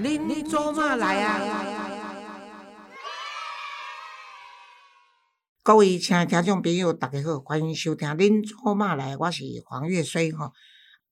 恁做嘛来啊？各位亲爱听众朋友，大家好，欢迎收听《恁做嘛来》，我是黄月水哈。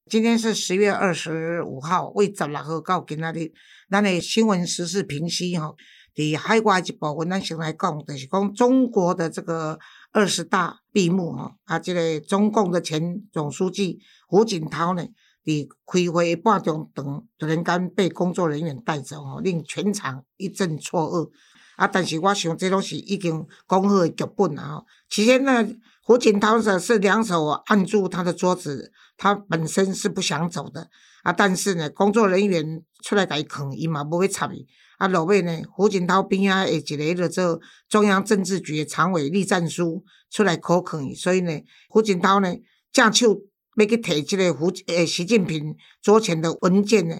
今天是十月二十五号，为十六号到今仔日，咱的新闻时事评析哈。伫海外一部分，咱先来讲，就是讲中国的这个二十大闭幕哈，啊，这个中共的前总书记胡锦涛呢，伫开会半钟等，突然间被工作人员带走吼，令全场一阵错愕。啊，但是我想这拢是已经讲好的剧本啊。起先呢，胡锦涛是是两手按住他的桌子，他本身是不想走的啊，但是呢，工作人员出来甲伊扛，伊嘛不会插伊。啊，落尾呢，胡锦涛边啊，一个了做中央政治局常委栗战书出来口肯，所以呢，胡锦涛呢，正手要去提这个胡诶习近平桌前的文件呢，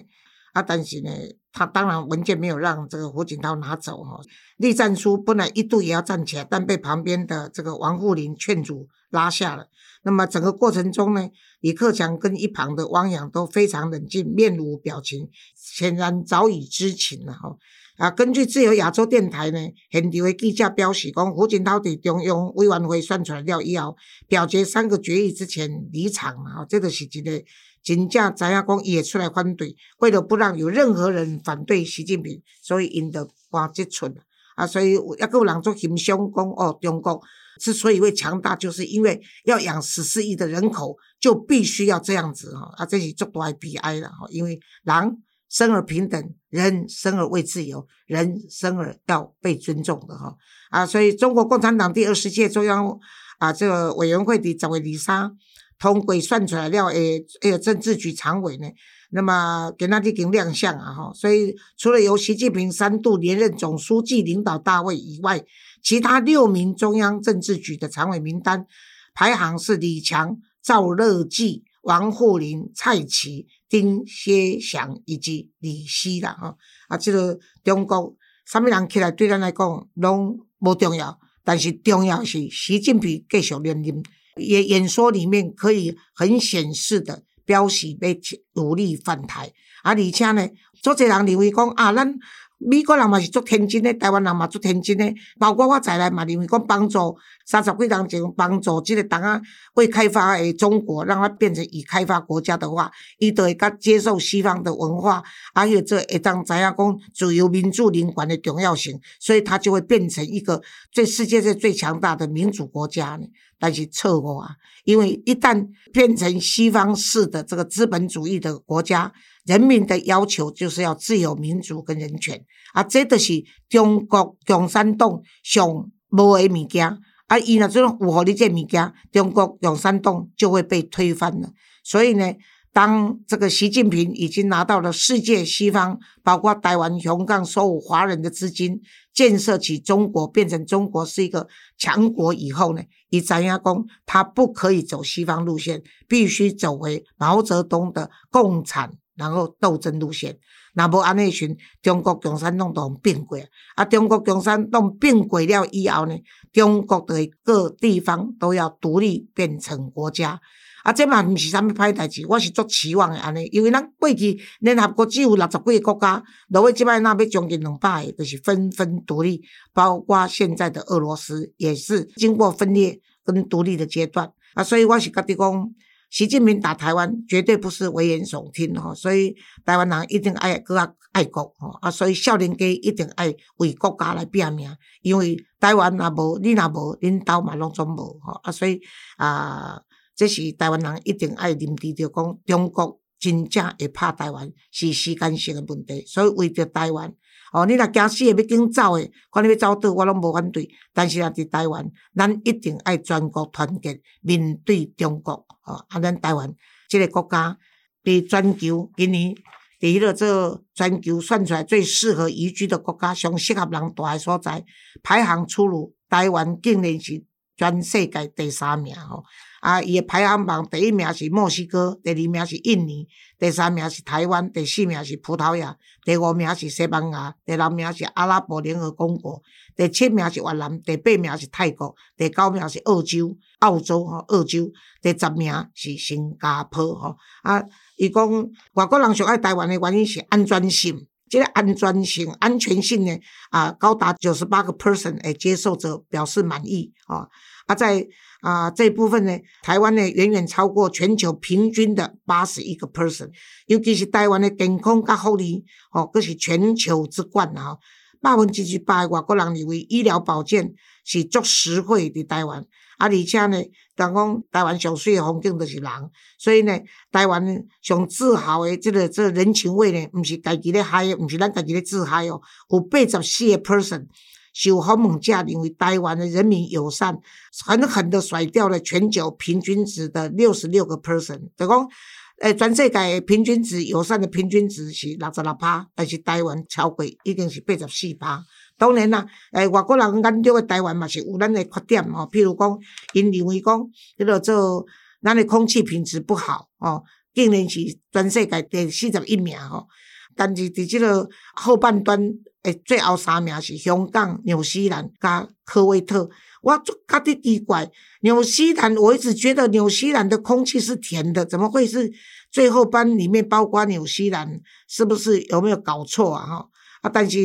啊，但是呢，他当然文件没有让这个胡锦涛拿走哈。栗战书本来一度也要站起来，但被旁边的这个王沪宁劝阻拉下了。那么整个过程中呢，李克强跟一旁的汪洋都非常冷静，面无表情，显然早已知情了哈。啊，根据自由亚洲电台呢，现场的记者表示，讲胡锦涛在中央委员会宣出来了以后，表决三个决议之前离场了哈。这个是一个真正知影讲也出来反对，为了不让有任何人反对习近平，所以因得搬这寸啊。所以也个人做形象讲哦，中国。之所以会强大，就是因为要养十四亿的人口，就必须要这样子哈。啊，这是足大悲哀了哈。因为人生而平等，人生而为自由，人生而要被尊重的哈。啊，所以中国共产党第二十届中央啊这个委员会的这位李沙通过算出来了诶，诶政治局常委呢，那么给他进行亮相啊哈。所以除了由习近平三度连任总书记领导大会以外，其他六名中央政治局的常委名单排行是李强、赵乐际、王沪宁、蔡奇、丁薛祥以及李希啦。吼啊，这个中国什么人起来对咱来讲拢无重要，但是重要是习近平继续连任。也演说里面可以很显示的表示要努力反台，啊，而且呢，做侪人认为讲啊，咱。美国人嘛是足天真诶，台湾人嘛足天真诶，包括我在内嘛认为讲帮助三十几年前帮助即个党啊未开发诶中国，让它变成已开发国家的话，伊就会甲接受西方的文化，而且这会当知影讲自由民主人权的重要性，所以它就会变成一个最世界上最强大的民主国家呢。但是错误啊，因为一旦变成西方式的这个资本主义的国家。人民的要求就是要自由、民主跟人权，啊，这都是中国共产党想无的物件，啊，伊若种符合你这物件，中国共产党就会被推翻了。所以呢，当这个习近平已经拿到了世界西方，包括台湾、香港所有华人的资金，建设起中国，变成中国是一个强国以后呢，以张亚公他不可以走西方路线，必须走回毛泽东的共产。然后斗争路线，那无安尼时，中国共产党都变过。啊，中国共产党变过了以后呢，中国的各地方都要独立变成国家。啊，这嘛毋是啥物歹代志，我是足期望的安尼，因为咱过去联合国只有六十几个国家，落尾即摆那要将近两百个，就是纷纷独立，包括现在的俄罗斯也是经过分裂跟独立的阶段。啊，所以我是觉得讲。习近平打台湾绝对不是危言耸听吼，所以台湾人一定爱搁较爱国吼啊，所以少年家一定爱为国家来拼命，因为台湾若无你若无，恁兜嘛拢总无吼啊，所以啊，这是台湾人一定爱认知着讲，中国真正会拍台湾是时间性的问题，所以为着台湾。哦，你若惊死诶，要紧走诶，看你要走倒，我拢无反对。但是啊，伫台湾，咱一定爱全国团结面对中国。哦，啊，咱台湾即个国家伫全球今年伫迄个做全球算出来最适合移居的国家，上适合人住诶所在，排行出炉，台湾竟然是全世界第三名吼。啊，伊诶排行榜第一名是墨西哥，第二名是印尼，第三名是台湾，第四名是葡萄牙，第五名是西班牙，第六名是阿拉伯联合公国，第七名是越南，第八名是泰国，第九名是澳洲，澳洲吼，澳洲，第十名是新加坡吼。啊，伊讲外国人上爱台湾诶原因是安全性，这个安全性、安全性呢，啊，高达九十八个 percent，诶，接受者表示满意啊。啊，在啊这部分呢，台湾呢远远超过全球平均的八十一个 percent，尤其是台湾的健康甲福利，哦，佫是全球之冠啊。百分之一百外国人认为医疗保健是足实惠的台湾。啊，而且呢，人讲台湾上水的风景就是人，所以呢，台湾上自豪的这个这个人情味呢，毋是家己咧嗨，毋是咱家己咧自嗨哦。有八十四个 person 受访问者认为台湾的人民友善，狠狠的甩掉了全球平均值的六十六个 person。就讲，诶，全世界平均值友善的平均值是六十六趴，但是台湾超过已经是八十四趴。当然啦，诶，外国人眼中的台湾嘛是有咱的缺点哦，譬如讲，因认为讲，迄个做咱的空气品质不好哦，竟然是全世界第四十一名吼。但是伫即个后半段，诶，最后三名是香港、纽西兰加科威特。我就觉得奇怪，纽西兰我一直觉得纽西兰的空气是甜的，怎么会是最后班里面包括纽西兰？是不是有没有搞错啊？哈？啊！但是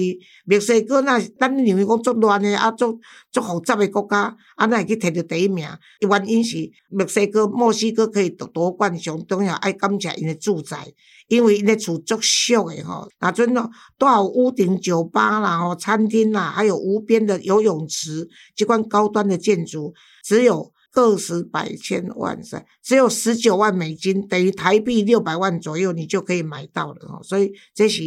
墨西哥那，咱认为讲足乱的，啊，足足复杂的国家，啊，那会去摕到第一名？原因是墨西哥、墨西哥可以夺夺冠，上重要爱感谢因的住宅，因为因的厝足俗的吼。那阵哦，都有屋顶酒吧啦、吼餐厅啦，还有无边的游泳池，这款高端的建筑，只有个十百千万噻，只有十九万美金，等于台币六百万左右，你就可以买到了吼。所以这是。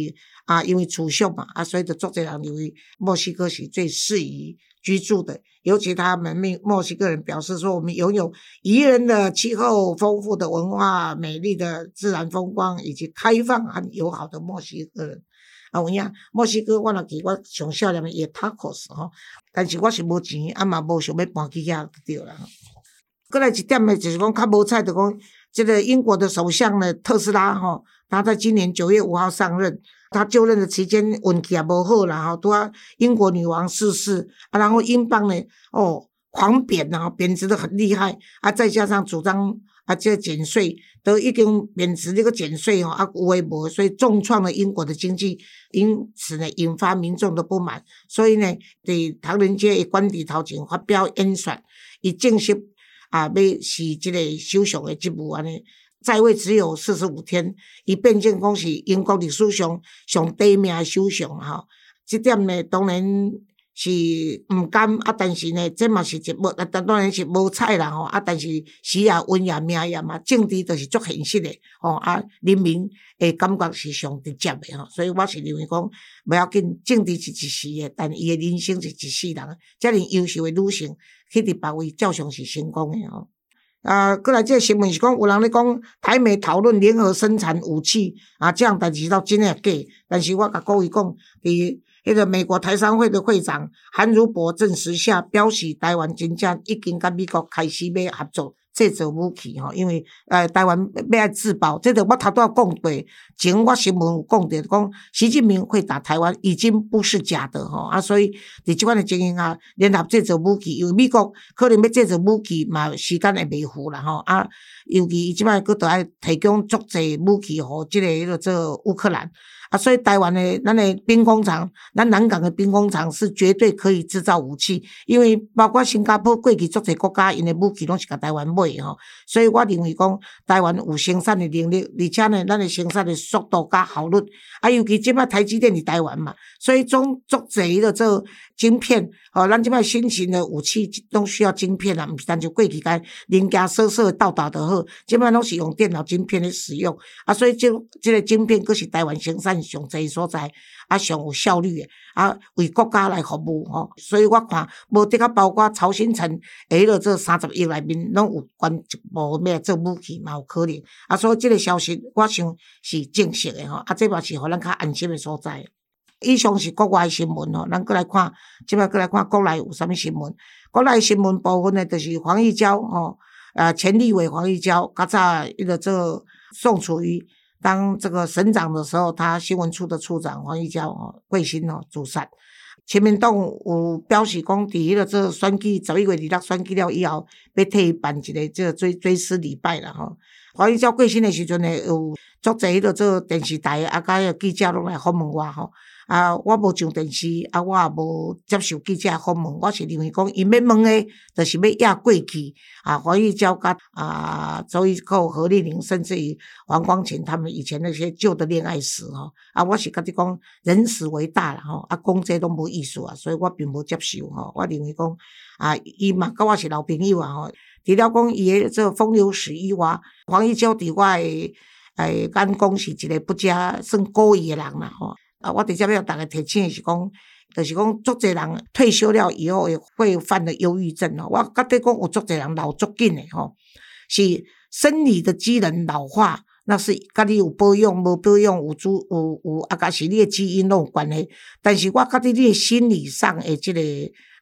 啊，因为储蓄嘛，啊，所以就作者人认为墨西哥是最适宜居住的。尤其他们墨墨西哥人表示说，我们拥有宜人的气候、丰富的文化、美丽的自然风光，以及开放和友好的墨西哥人。啊，有影墨西哥我若去，我上少年的也 tacos 吼，但是我是无钱，啊嘛无想要搬去遐对啦。过来一点呢，就是讲较无彩，就讲这个英国的首相呢，特斯拉吼，他在今年九月五号上任。他就任的期间运气也无好啦，吼，拄啊英国女王逝世，啊，然后英镑呢，哦，狂贬呐，贬值的很厉害，啊，再加上主张啊，这减税，都已经贬值这个减税哦，啊，无微博，所以重创了英国的经济，因此呢，引发民众的不满，所以呢，对唐人街官邸头前发表演说，以正式啊，要是即个首相的职务安尼。在位只有四十五天，伊变成讲是英国历史上上低名的首相吼。这点呢，当然是毋甘啊，但是呢，这嘛是一无，啊，当然是无彩啦吼。啊，但是死也运也命也嘛，政治就是足现实的吼。啊，人民诶感觉是上直接的吼。所以我是认为讲，不要紧，政治是一时的，但伊的人生是一世人。遮尔优秀的女性，去伫别位照常是成功的吼。啊，过来即个新闻是讲，有人咧讲台美讨论联合生产武器啊，这样代志到真诶假？但是我甲各位讲，伫迄个美国台商会的会长韩如博证实下，表示台湾真正已经甲美国开始要合作。制造武器吼，因为呃台湾要爱自保，这个我头拄仔讲过，前我新闻有讲着，讲习近平会打台湾已经不是假的吼，啊，所以伫即款的情形啊，联合制造武器，因为美国可能要制造武器嘛，时间会未赴啦吼，啊，尤其伊即摆佫着爱提供足济武器吼即个迄落做乌克兰。啊，所以台湾的咱的兵工厂，咱南港的兵工厂是绝对可以制造武器，因为包括新加坡过去足侪国家，因的武器拢是甲台湾买吼，所以我认为讲台湾有生产的能力，而且呢，咱的生产的速度加效率，啊，尤其即摆台积电伫台湾嘛，所以总足侪的做晶片，吼，咱即摆新型的武器拢需要晶片啊，毋是单就过去间零件设设到达的好，即摆拢是用电脑晶片的使用，啊，所以这这个晶片佫是台湾生产。上济所在，啊上有效率诶，啊为国家来服务吼，所以我看无得个包括曹新成，诶，落这三十亿内面拢有关一部咩做武器嘛有可能，啊所以即个消息我想是正式诶吼，啊这嘛是互咱较安心诶所在。以上是国外新闻吼，咱过来看，即摆过来看国内有啥物新闻？国内新闻部分诶，就是黄义交吼，啊前立委黄义交，较早迄个做宋楚瑜。当这个省长的时候，他新闻处的处长黄玉娇哦，贵姓哦，主善。前面党有表示讲，伫迄个这选举十一月二六选举了以后，要替伊办一个这追追思礼拜啦吼。黄玉娇过身的时阵呢，有足侪迄个做电视台啊，甲迄个记者拢来访问我吼。啊，我无上电视，啊，我也无接受记者访问。我是认为讲，伊要问的，就是要压过去。啊，黄玉娇甲啊，周玉蔻、何丽玲，甚至于王光芹他们以前那些旧的恋爱史吼。啊，我是甲你讲，人死为大啦吼。啊，讲这拢无意思啊，所以我并无接受吼。我认为讲，啊，伊嘛甲我是老朋友啊吼。除了讲伊诶这风流史以外，黄玉娇伫我诶诶眼光是一个不加算故意诶人啦吼。啊，我直接要大家提醒的是讲，就是讲，足侪人退休了以后会犯的忧郁症哦。我觉得讲有足侪人老足紧的吼，是生理的机能老化，那是甲你有保养无保养有主有有啊，甲是你的基因拢有关系。但是我觉得你的心理上的这个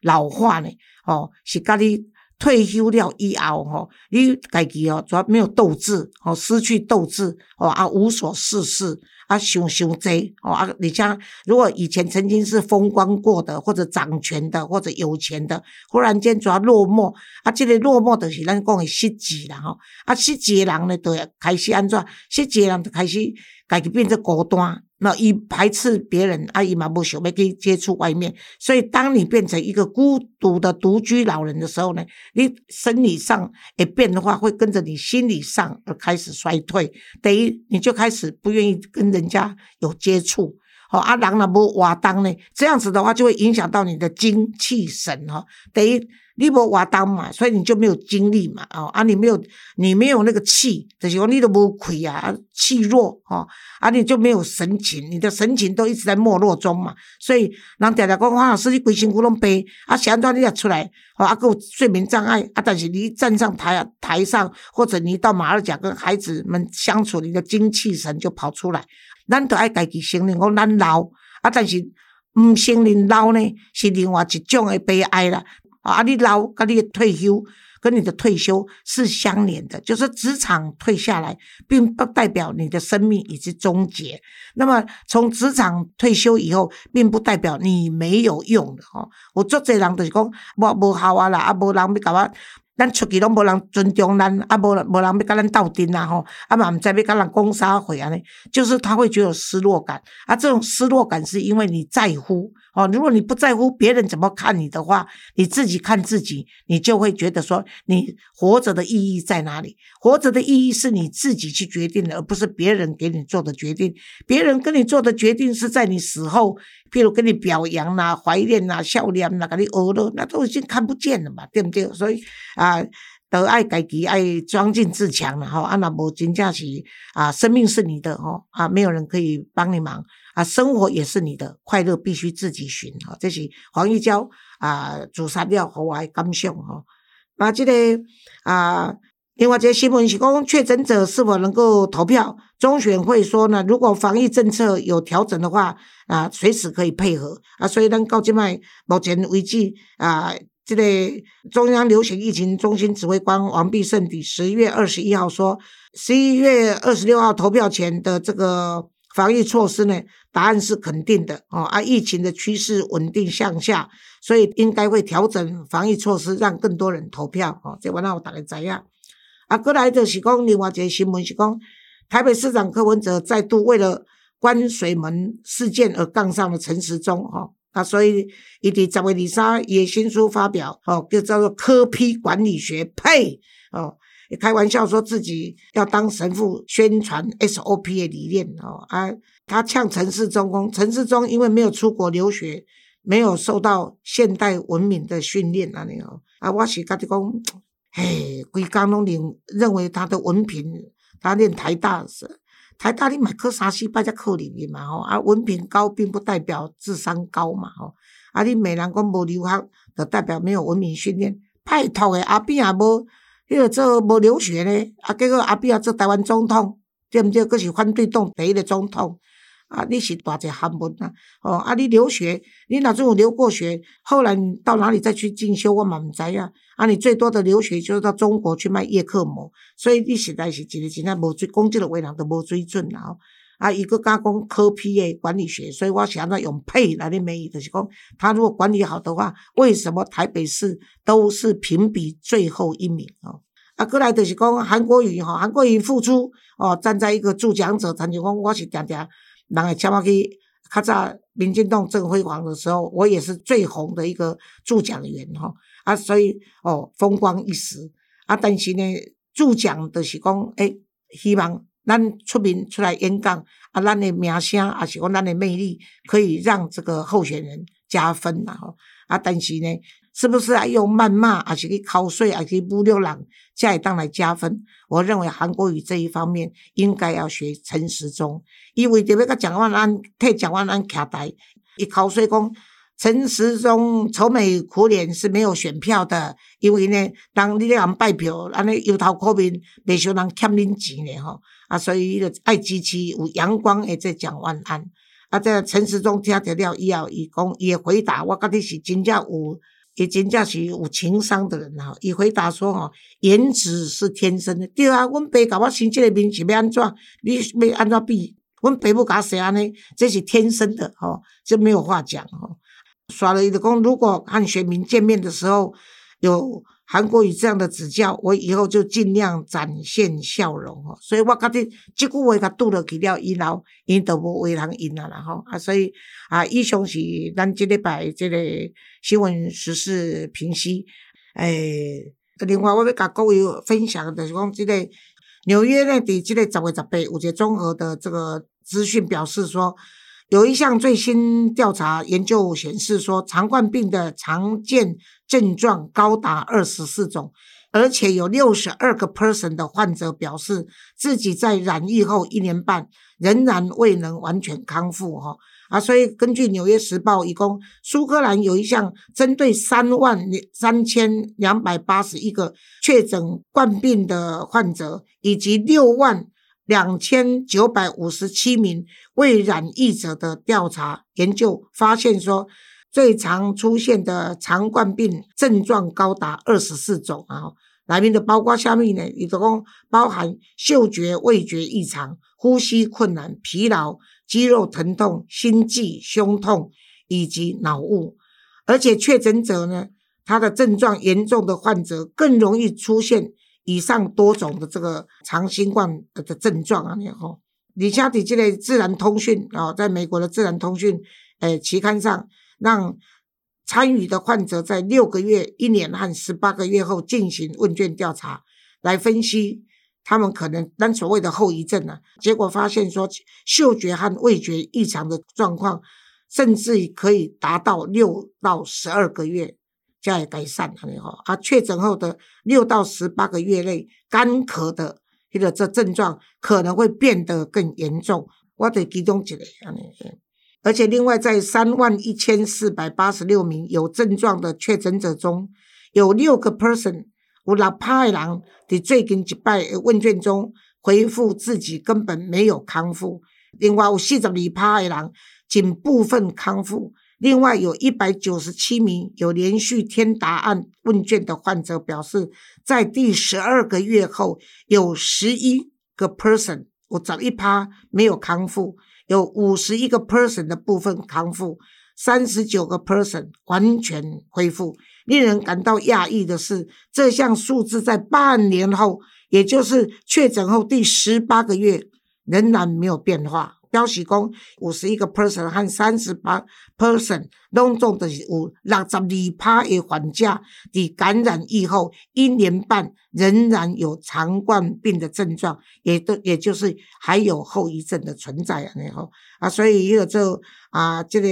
老化呢，哦，是甲你退休了以后吼，你家己哦主要没有斗志，哦失去斗志，哦啊无所事事。啊，想想这哦啊！你像，如果以前曾经是风光过的，或者掌权的，或者有钱的，忽然间要落寞，啊，这个落寞就是咱讲的失志啦吼。啊，失志的人呢，就开始安怎？失志的人就开始家己变成孤单。那一排斥别人，阿姨嘛不想要去接触外面，所以当你变成一个孤独的独居老人的时候呢，你生理上也变的话，会跟着你心理上而开始衰退，等于你就开始不愿意跟人家有接触。好，阿人那无活动呢，这样子的话就会影响到你的精气神哈，等于。你无活动嘛，所以你就没有精力嘛，哦，啊，你没有，你没有那个气，就是讲你都无气啊，气弱，哦，啊，你就没有神情，你的神情都一直在没落中嘛，所以人常常讲黄老师你规身躯拢白，啊，想到你也出来，哦，啊，有睡眠障碍，啊，但是你站上台啊台上，或者你到马二甲跟孩子们相处，你的精气神就跑出来，咱都爱家己承认讲咱老，啊，但是唔承认老呢，是另外一种的悲哀啦。啊，你老跟你退休，跟你的退休是相连的，就是职场退下来，并不代表你的生命已经终结。那么从职场退休以后，并不代表你没有用的哦。我做这人就是讲，我无好啊啦，啊无人要甲我。咱出去拢无人尊重咱，啊无无人要甲咱斗阵啊吼，啊嘛毋知要甲人讲啥话安尼，就是他会觉得失落感，啊这种失落感是因为你在乎哦，如果你不在乎别人怎么看你的话，你自己看自己，你就会觉得说你活着的意义在哪里？活着的意义是你自己去决定的，而不是别人给你做的决定。别人跟你做的决定是在你死后，譬如跟你表扬啦、怀念啦、笑脸啦、给你娱乐，那都已经看不见了嘛，对不对？所以啊。都爱家己爱装进自强了哈。啊，那无真正是啊，生命是你的哈啊，没有人可以帮你忙啊，生活也是你的，快乐必须自己寻哈。这是黄玉娇啊，自杀了和我感想哈。那这个啊，另外这新闻是讲确诊者是否能够投票？中选会说呢，如果防疫政策有调整的话啊，随时可以配合啊。所以咱到今麦目前为止啊。这个中央流行疫情中心指挥官王必胜伫十一月二十一号说，十一月二十六号投票前的这个防疫措施呢，答案是肯定的哦，啊，疫情的趋势稳定向下，所以应该会调整防疫措施，让更多人投票哦。这我那我大概知影。啊，过来就是讲另外一个新闻是讲，台北市长柯文哲再度为了关水门事件而杠上了陈时中哈。啊，所以伊伫十月二三，也新书发表，哦，就叫做科批管理学，呸，哦，开玩笑说自己要当神父，宣传 SOP 的理念，哦，啊，他呛陈世忠公，陈世忠因为没有出国留学，没有受到现代文明的训练，那里哦，啊，我是甲你讲，嘿，规工拢认认为他的文凭，他念台大是。台大你买科三四摆才考入去嘛吼，啊文凭高并不代表智商高嘛吼，啊你美人讲无留学，就代表没有文明训练。拜托诶，阿扁也无迄个做无留学咧，啊结果阿扁也做台湾总统，对毋对？佫是反对党第一个总统。啊，你是大只汉文啊，哦，啊，你留学，你哪阵有留过学？后来你到哪里再去进修？我嘛毋知啊。啊，你最多的留学就是到中国去卖叶克膜，所以你实在是一个真正无追，讲即个话人都无水准啦。啊，伊个加讲科批的管理学，所以我想要用配来的美，就是讲他如果管理好的话，为什么台北市都是评比最后一名哦？啊，过来就是讲韩国瑜吼，韩国瑜付出哦，站在一个助讲者，曾经讲我是常常人会请我去，较早民进党正辉煌的时候，我也是最红的一个助讲员吼，啊，所以哦风光一时啊，但是呢，助讲就是讲诶，希望。咱出名出来演讲，啊，咱的名声，啊是讲咱的魅力，可以让这个候选人加分啦吼。啊，但是呢，是不是啊用谩骂，还是去口水，还是去侮辱人，才会当来加分？我认为韩国瑜这一方面应该要学陈时中，因为特别甲蒋万安替蒋万安徛台，伊口水讲。陈时中愁眉苦脸是没有选票的，因为呢，当你咧人拜票，安尼油头苦面，未想人欠恁钱咧吼，啊，所以就爱支持有阳光的这蒋万安。啊，这陈时中听得了以后，伊讲伊回答，我觉得是真正有，伊真正是有情商的人吼。伊回答说吼，颜值是天生的，对啊，阮爸甲我生这个面是要安怎？你要安怎比？阮爸母甲我生安尼，这是天生的吼，这没有话讲吼。耍了一个功，如果和学民见面的时候有韩国语这样的指教，我以后就尽量展现笑容哦。所以我觉得这句话他读了去了以后，因都无为人应了啦吼啊。所以啊，以上是咱这礼拜这个新闻时事评析。诶，另外我要甲各位分享的是讲，这个纽约呢，伫这个十月十八有一个综合的这个资讯表示说。有一项最新调查研究显示，说肠冠病的常见症状高达二十四种，而且有六十二个 person 的患者表示自己在染疫后一年半仍然未能完全康复。哈啊，所以根据《纽约时报》，一共苏格兰有一项针对三万三千两百八十一个确诊冠病的患者，以及六万。两千九百五十七名未染疫者的调查研究发现，说最常出现的肠冠病症状高达二十四种啊，里面的包括下面呢，一共包含嗅觉、味觉异常、呼吸困难、疲劳、肌肉疼痛、心悸、胸痛以及脑雾，而且确诊者呢，他的症状严重的患者更容易出现。以上多种的这个长新冠的症状啊，然后李佳迪这类自然通讯啊，在美国的自然通讯诶期刊上，让参与的患者在六个月、一年和十八个月后进行问卷调查，来分析他们可能当所谓的后遗症呢。结果发现说，嗅觉和味觉异常的状况，甚至可以达到六到十二个月。加以改善，安尼吼，啊，确诊后的六到十八个月内，干咳的这个这症状可能会变得更严重。我得集中一个安尼，而且另外在三万一千四百八十六名有症状的确诊者中，有六个 person 有六趴的人在最近一摆问卷中回复自己根本没有康复，另外有四十二趴的人仅部分康复。另外有一百九十七名有连续填答案问卷的患者表示，在第十二个月后，有十一个 person，我找一趴没有康复，有五十一个 person 的部分康复，三十九个 person 完全恢复。令人感到讶异的是，这项数字在半年后，也就是确诊后第十八个月，仍然没有变化。表示讲，五十一个 person 和三十八 person 拢总就是有六十二趴的患者，伫感染以后一年半仍然有肠冠病的症状，也都也就是还有后遗症的存在啊，然后啊，所以有这啊，这个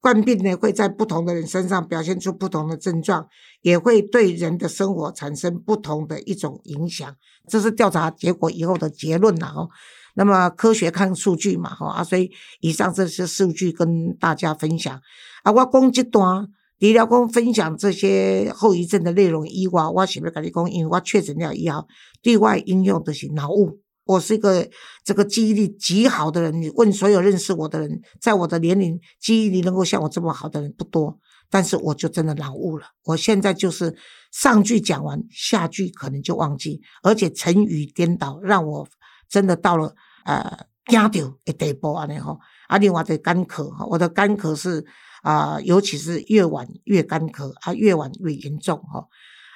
冠病呢会在不同的人身上表现出不同的症状，也会对人的生活产生不同的一种影响。这是调查结果以后的结论了哦。那么科学看数据嘛，吼啊，所以以上这些数据跟大家分享啊。我讲这段，除了讲分享这些后遗症的内容以外，我想要跟你讲，因为我确诊了以后，对外应用的是脑雾。我是一个这个记忆力极好的人，你问所有认识我的人，在我的年龄记忆力能够像我这么好的人不多，但是我就真的脑雾了。我现在就是上句讲完，下句可能就忘记，而且成语颠倒，让我真的到了。呃，惊到的地步安尼吼。啊，另外的干咳哈，我的干咳是啊，尤其是越晚越干咳，啊，越晚越严重哈。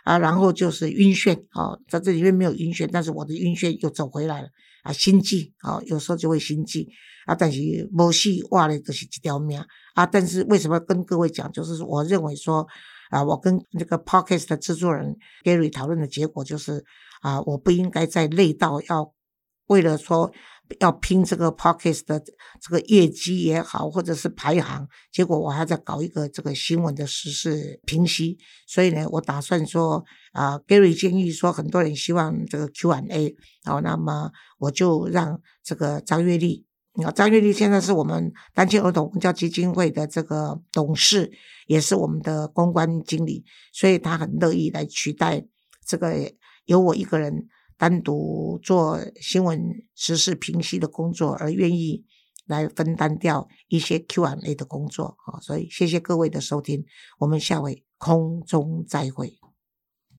啊，然后就是晕眩啊，在这里面没有晕眩，但是我的晕眩又走回来了啊，心悸啊，有时候就会心悸啊，但是无死哇嘞，就是一条命啊。但是为什么跟各位讲，就是我认为说啊，我跟这个 podcast 的制作人 Gary 讨论的结果就是啊，我不应该再累到要为了说。要拼这个 p o c k e t 的这个业绩也好，或者是排行，结果我还在搞一个这个新闻的时事评析，所以呢，我打算说啊，Gary 建议说，很多人希望这个 Q&A，好，那么我就让这个张月丽，啊，张月丽现在是我们单亲儿童文教基金会的这个董事，也是我们的公关经理，所以他很乐意来取代这个由我一个人。单独做新闻时事评析的工作，而愿意来分担掉一些 Q&A 的工作啊，所以谢谢各位的收听，我们下回空中再会。